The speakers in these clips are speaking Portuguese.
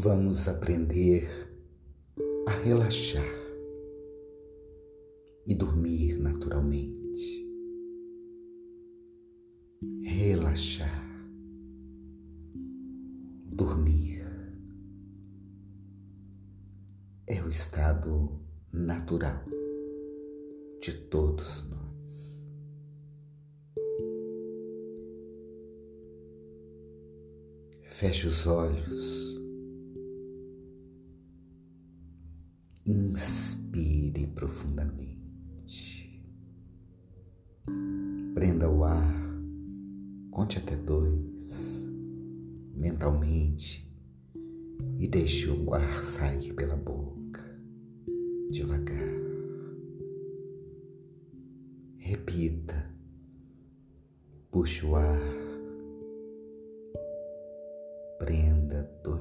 Vamos aprender a relaxar e dormir naturalmente. Relaxar, dormir é o estado natural de todos nós. Feche os olhos.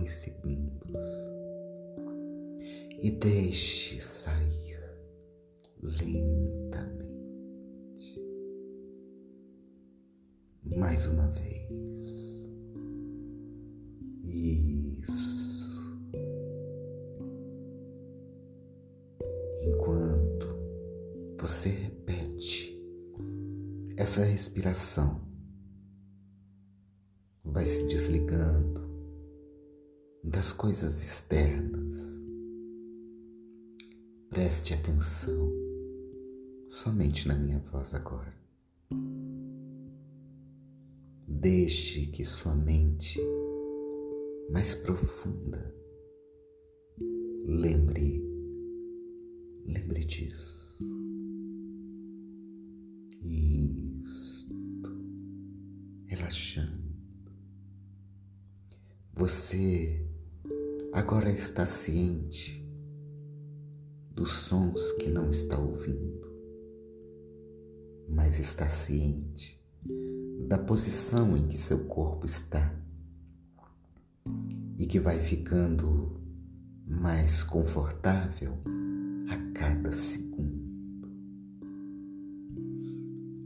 Dois segundos e deixe sair lentamente. Mais uma vez. Isso. Enquanto você repete essa respiração, das coisas externas Preste atenção somente na minha voz agora. Deixe que sua mente mais profunda lembre, lembre disso. Isto, relaxando. Você agora está ciente dos sons que não está ouvindo, mas está ciente da posição em que seu corpo está e que vai ficando mais confortável a cada segundo.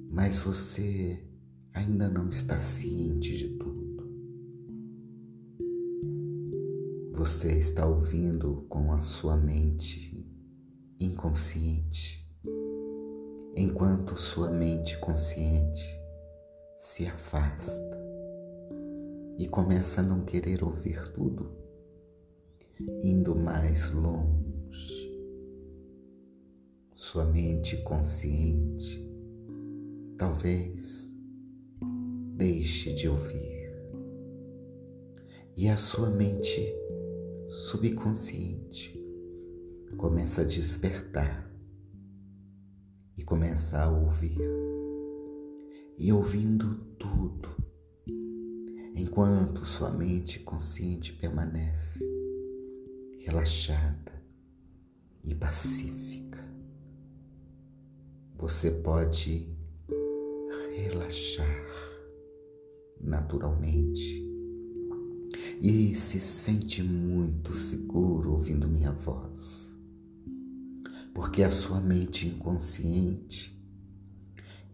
Mas você ainda não está ciente de tudo. Você está ouvindo com a sua mente inconsciente, enquanto sua mente consciente se afasta e começa a não querer ouvir tudo, indo mais longe. Sua mente consciente talvez deixe de ouvir e a sua mente subconsciente começa a despertar e começa a ouvir. E ouvindo tudo, enquanto sua mente consciente permanece relaxada e pacífica, você pode relaxar naturalmente e se sente muito seguro ouvindo minha voz porque a sua mente inconsciente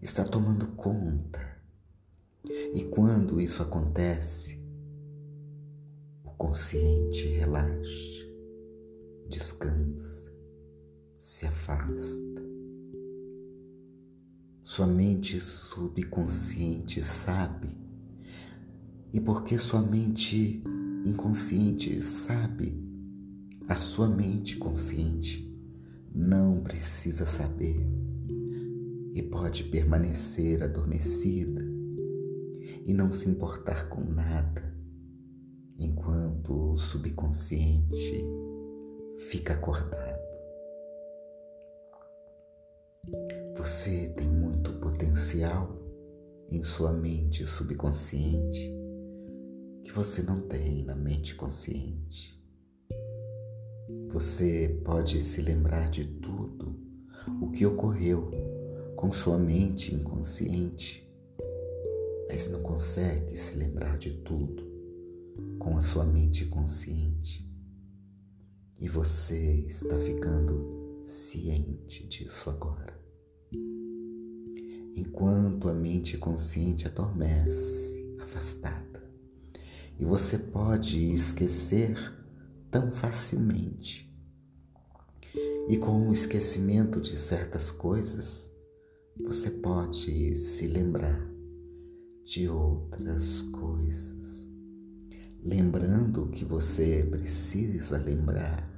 está tomando conta. E quando isso acontece, o consciente relaxa, descansa, se afasta. Sua mente subconsciente sabe, e porque sua mente inconsciente sabe, a sua mente consciente não precisa saber e pode permanecer adormecida e não se importar com nada, enquanto o subconsciente fica acordado. Você tem muito potencial em sua mente subconsciente que você não tem na mente consciente. Você pode se lembrar de tudo o que ocorreu com sua mente inconsciente, mas não consegue se lembrar de tudo com a sua mente consciente. E você está ficando ciente disso agora. Enquanto a mente consciente adormece, afastada, e você pode esquecer tão facilmente. E com o esquecimento de certas coisas, você pode se lembrar de outras coisas, lembrando o que você precisa lembrar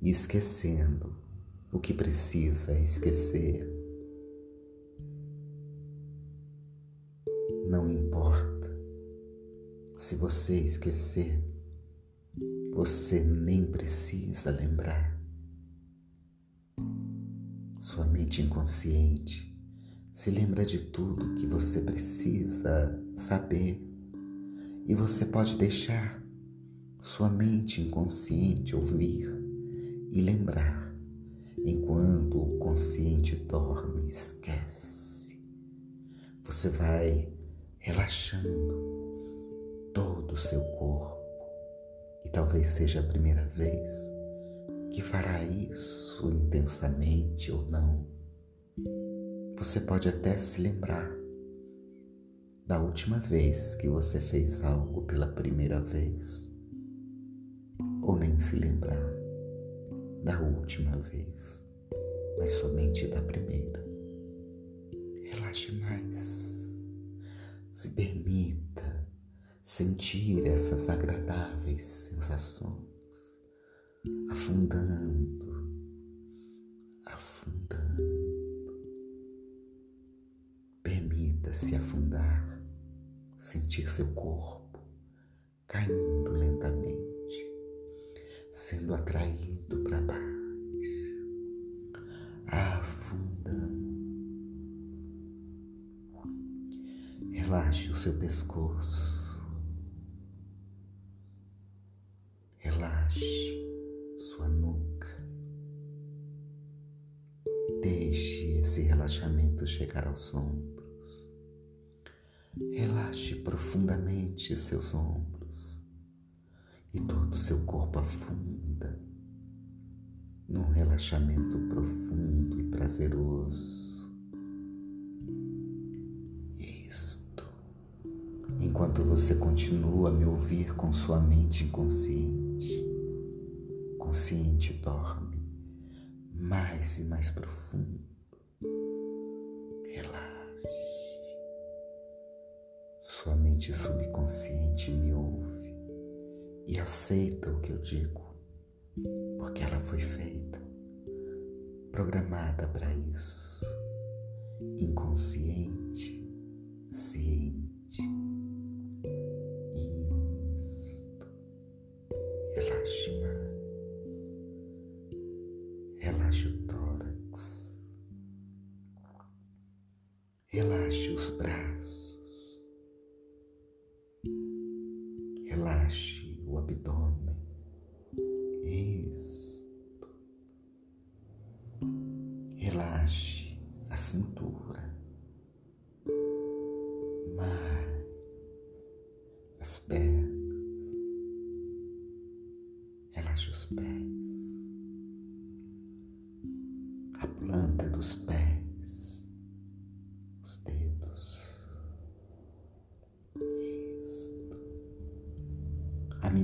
e esquecendo o que precisa esquecer. Não se você esquecer, você nem precisa lembrar. Sua mente inconsciente se lembra de tudo que você precisa saber e você pode deixar sua mente inconsciente ouvir e lembrar enquanto o consciente dorme e esquece. Você vai relaxando todo o seu corpo e talvez seja a primeira vez que fará isso intensamente ou não. Você pode até se lembrar da última vez que você fez algo pela primeira vez, ou nem se lembrar da última vez, mas somente da primeira. Relaxe mais, se permita sentir essas agradáveis sensações, afundando, afundando. se afundar, sentir seu corpo caindo lentamente, sendo atraído para baixo, afundando. Relaxe o seu pescoço, Deixe esse relaxamento chegar aos ombros. Relaxe profundamente seus ombros e todo o seu corpo afunda num relaxamento profundo e prazeroso. Isto. Enquanto você continua a me ouvir com sua mente inconsciente, consciente dorme mais e mais profundo. Sua mente subconsciente me ouve e aceita o que eu digo, porque ela foi feita, programada para isso, inconsciente, ciente.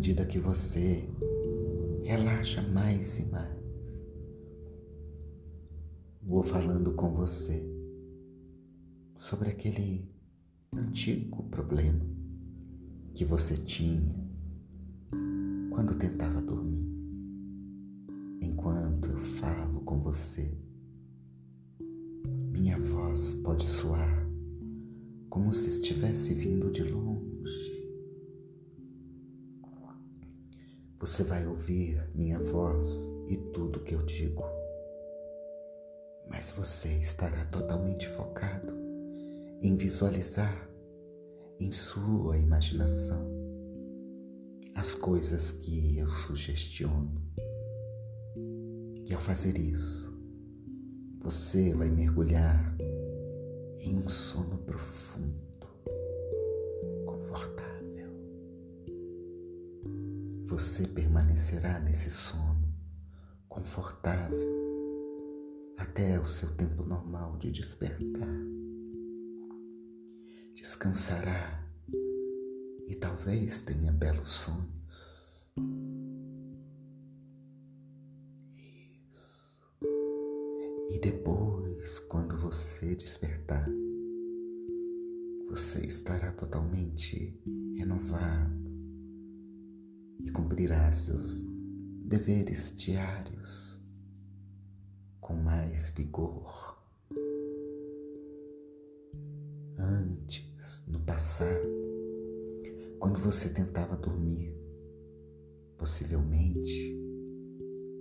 Medida que você relaxa mais e mais. Vou falando com você sobre aquele antigo problema que você tinha quando tentava dormir. Enquanto eu falo com você, minha voz pode soar como se estivesse vindo de longe Você vai ouvir minha voz e tudo que eu digo, mas você estará totalmente focado em visualizar em sua imaginação as coisas que eu sugestiono. E ao fazer isso, você vai mergulhar em um sono profundo, confortável você permanecerá nesse sono, confortável, até o seu tempo normal de despertar. Descansará e talvez tenha belos sonhos. Isso. E depois, quando você despertar, você estará totalmente renovado e cumprirá seus deveres diários com mais vigor. Antes, no passado, quando você tentava dormir, possivelmente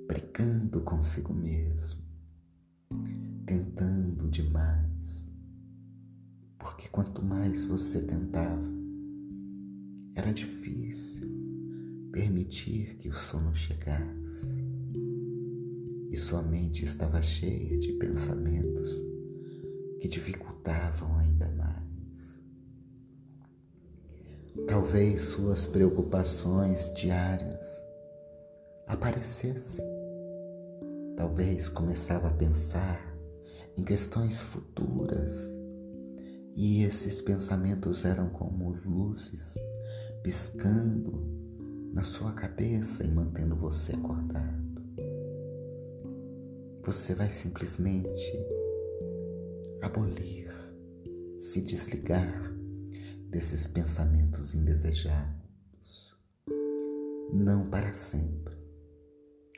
brigando consigo mesmo, tentando demais, porque quanto mais você tentava, era difícil permitir que o sono chegasse. E sua mente estava cheia de pensamentos que dificultavam ainda mais. Talvez suas preocupações diárias aparecessem. Talvez começava a pensar em questões futuras e esses pensamentos eram como luzes piscando na sua cabeça e mantendo você acordado. Você vai simplesmente abolir, se desligar desses pensamentos indesejados. Não para sempre,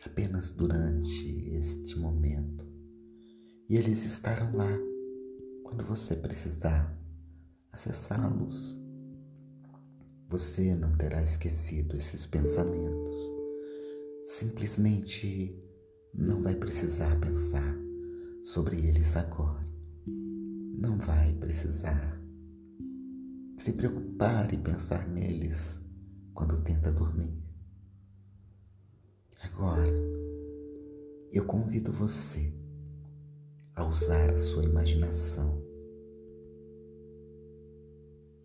apenas durante este momento. E eles estarão lá quando você precisar acessá-los. Você não terá esquecido esses pensamentos. Simplesmente não vai precisar pensar sobre eles agora. Não vai precisar se preocupar e pensar neles quando tenta dormir. Agora, eu convido você a usar a sua imaginação.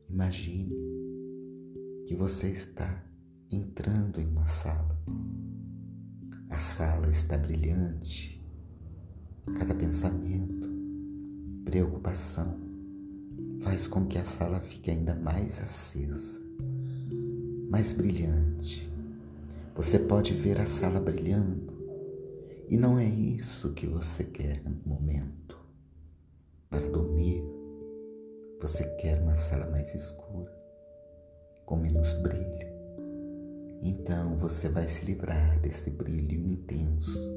Imagine que você está entrando em uma sala. A sala está brilhante. Cada pensamento, preocupação faz com que a sala fique ainda mais acesa, mais brilhante. Você pode ver a sala brilhando e não é isso que você quer no momento. Para dormir, você quer uma sala mais escura, com menos brilho. Então você vai se livrar desse brilho intenso,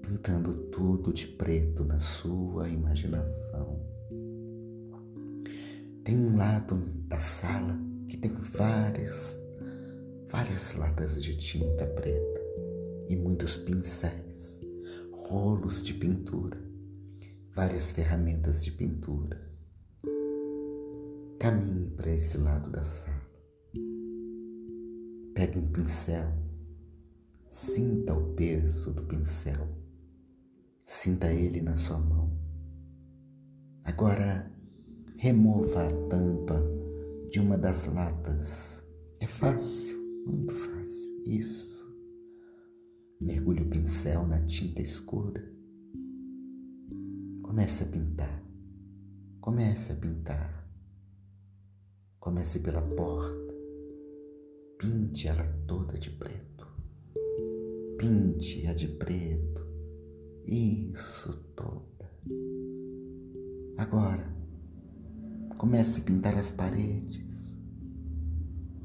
pintando tudo de preto na sua imaginação. Tem um lado da sala que tem várias, várias latas de tinta preta e muitos pincéis, rolos de pintura, várias ferramentas de pintura. Caminhe para esse lado da sala. Pegue um pincel, sinta o peso do pincel, sinta ele na sua mão. Agora, remova a tampa de uma das latas. É fácil, muito fácil. Isso. Mergulhe o pincel na tinta escura. Comece a pintar. Comece a pintar. Comece pela porta. Pinte ela toda de preto. Pinte-a de preto. Isso toda. Agora, comece a pintar as paredes.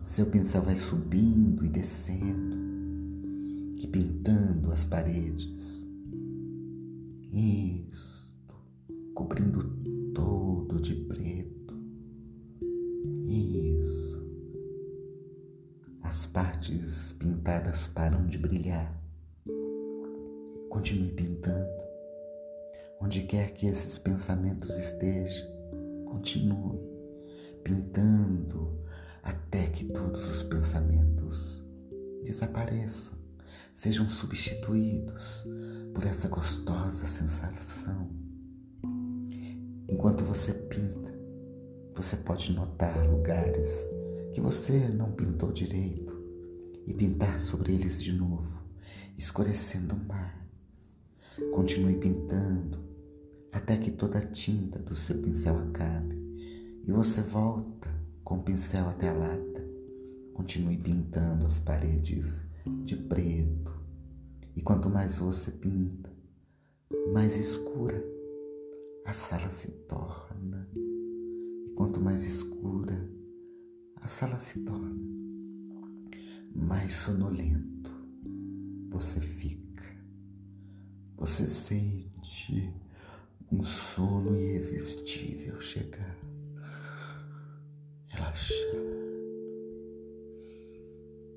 Seu pincel vai subindo e descendo que pintando as paredes. Isto, cobrindo todo de preto. Partes pintadas param de brilhar. Continue pintando. Onde quer que esses pensamentos estejam, continue pintando até que todos os pensamentos desapareçam sejam substituídos por essa gostosa sensação. Enquanto você pinta, você pode notar lugares que você não pintou direito e pintar sobre eles de novo, escurecendo mais. Continue pintando até que toda a tinta do seu pincel acabe e você volta com o pincel até a lata. Continue pintando as paredes de preto. E quanto mais você pinta, mais escura a sala se torna. E quanto mais escura a sala se torna, mais sonolento você fica. Você sente um sono irresistível chegar, relaxando,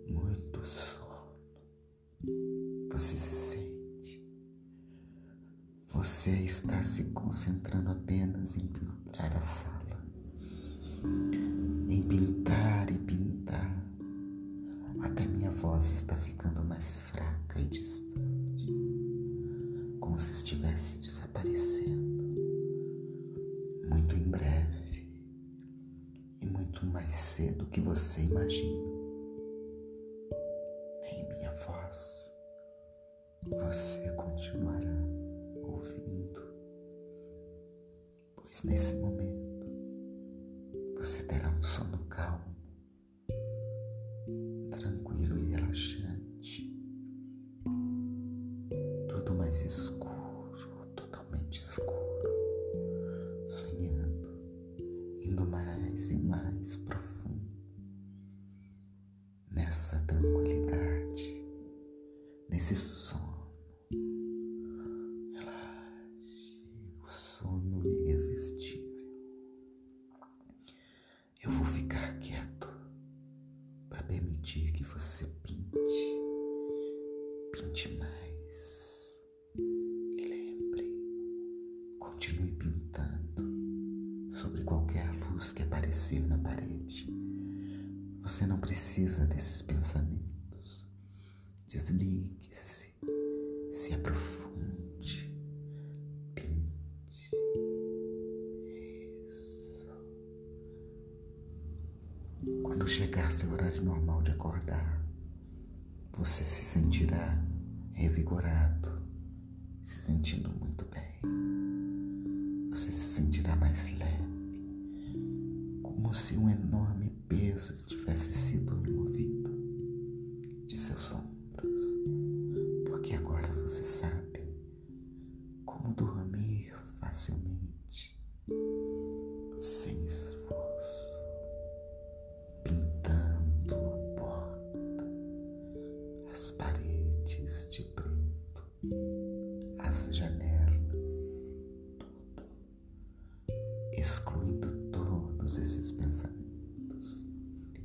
muito sono. Você se sente. Você está se concentrando apenas em pintar a sala, voz está ficando mais fraca e distante, como se estivesse desaparecendo muito em breve e muito mais cedo que você imagina. Em minha voz, você continuará ouvindo, pois nesse momento permitir que você pinte, pinte mais. E lembre, continue pintando sobre qualquer luz que aparecer na parede. Você não precisa desses pensamentos. Desligue-se, se aprofunde, chegar seu horário normal de acordar, você se sentirá revigorado, se sentindo muito bem. Você se sentirá mais leve como se um enorme peso tivesse sido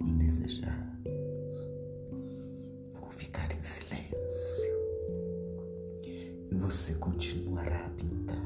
indesejados. Vão ficar em silêncio. E você continuará a pintar